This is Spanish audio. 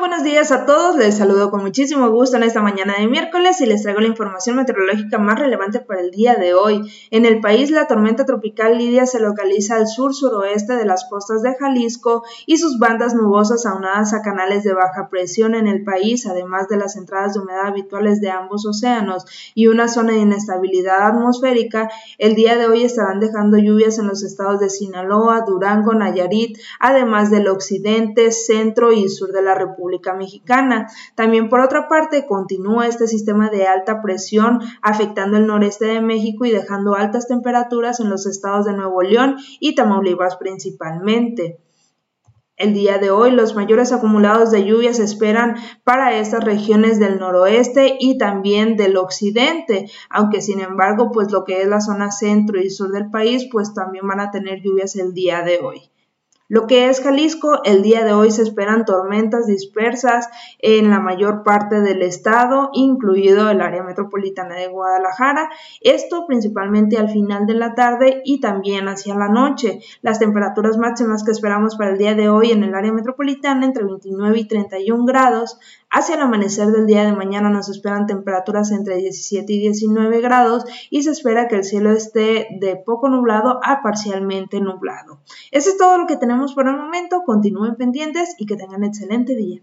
buenos días a todos. Les saludo con muchísimo gusto en esta mañana de miércoles y les traigo la información meteorológica más relevante para el día de hoy. En el país, la tormenta tropical Lidia se localiza al sur-suroeste de las costas de Jalisco y sus bandas nubosas aunadas a canales de baja presión en el país, además de las entradas de humedad habituales de ambos océanos y una zona de inestabilidad atmosférica, el día de hoy estarán dejando lluvias en los estados de Sinaloa, Durango, Nayarit, además del occidente, centro y sur de la República Mexicana. También por otra parte continúa este sistema de alta presión afectando el noreste de México y dejando altas temperaturas en los estados de Nuevo León y Tamaulipas principalmente. El día de hoy los mayores acumulados de lluvia se esperan para estas regiones del noroeste y también del occidente, aunque sin embargo pues lo que es la zona centro y sur del país pues también van a tener lluvias el día de hoy. Lo que es Jalisco, el día de hoy se esperan tormentas dispersas en la mayor parte del estado, incluido el área metropolitana de Guadalajara. Esto principalmente al final de la tarde y también hacia la noche. Las temperaturas máximas que esperamos para el día de hoy en el área metropolitana entre 29 y 31 grados. Hacia el amanecer del día de mañana nos esperan temperaturas entre 17 y 19 grados y se espera que el cielo esté de poco nublado a parcialmente nublado. Eso es todo lo que tenemos por el momento. Continúen pendientes y que tengan excelente día.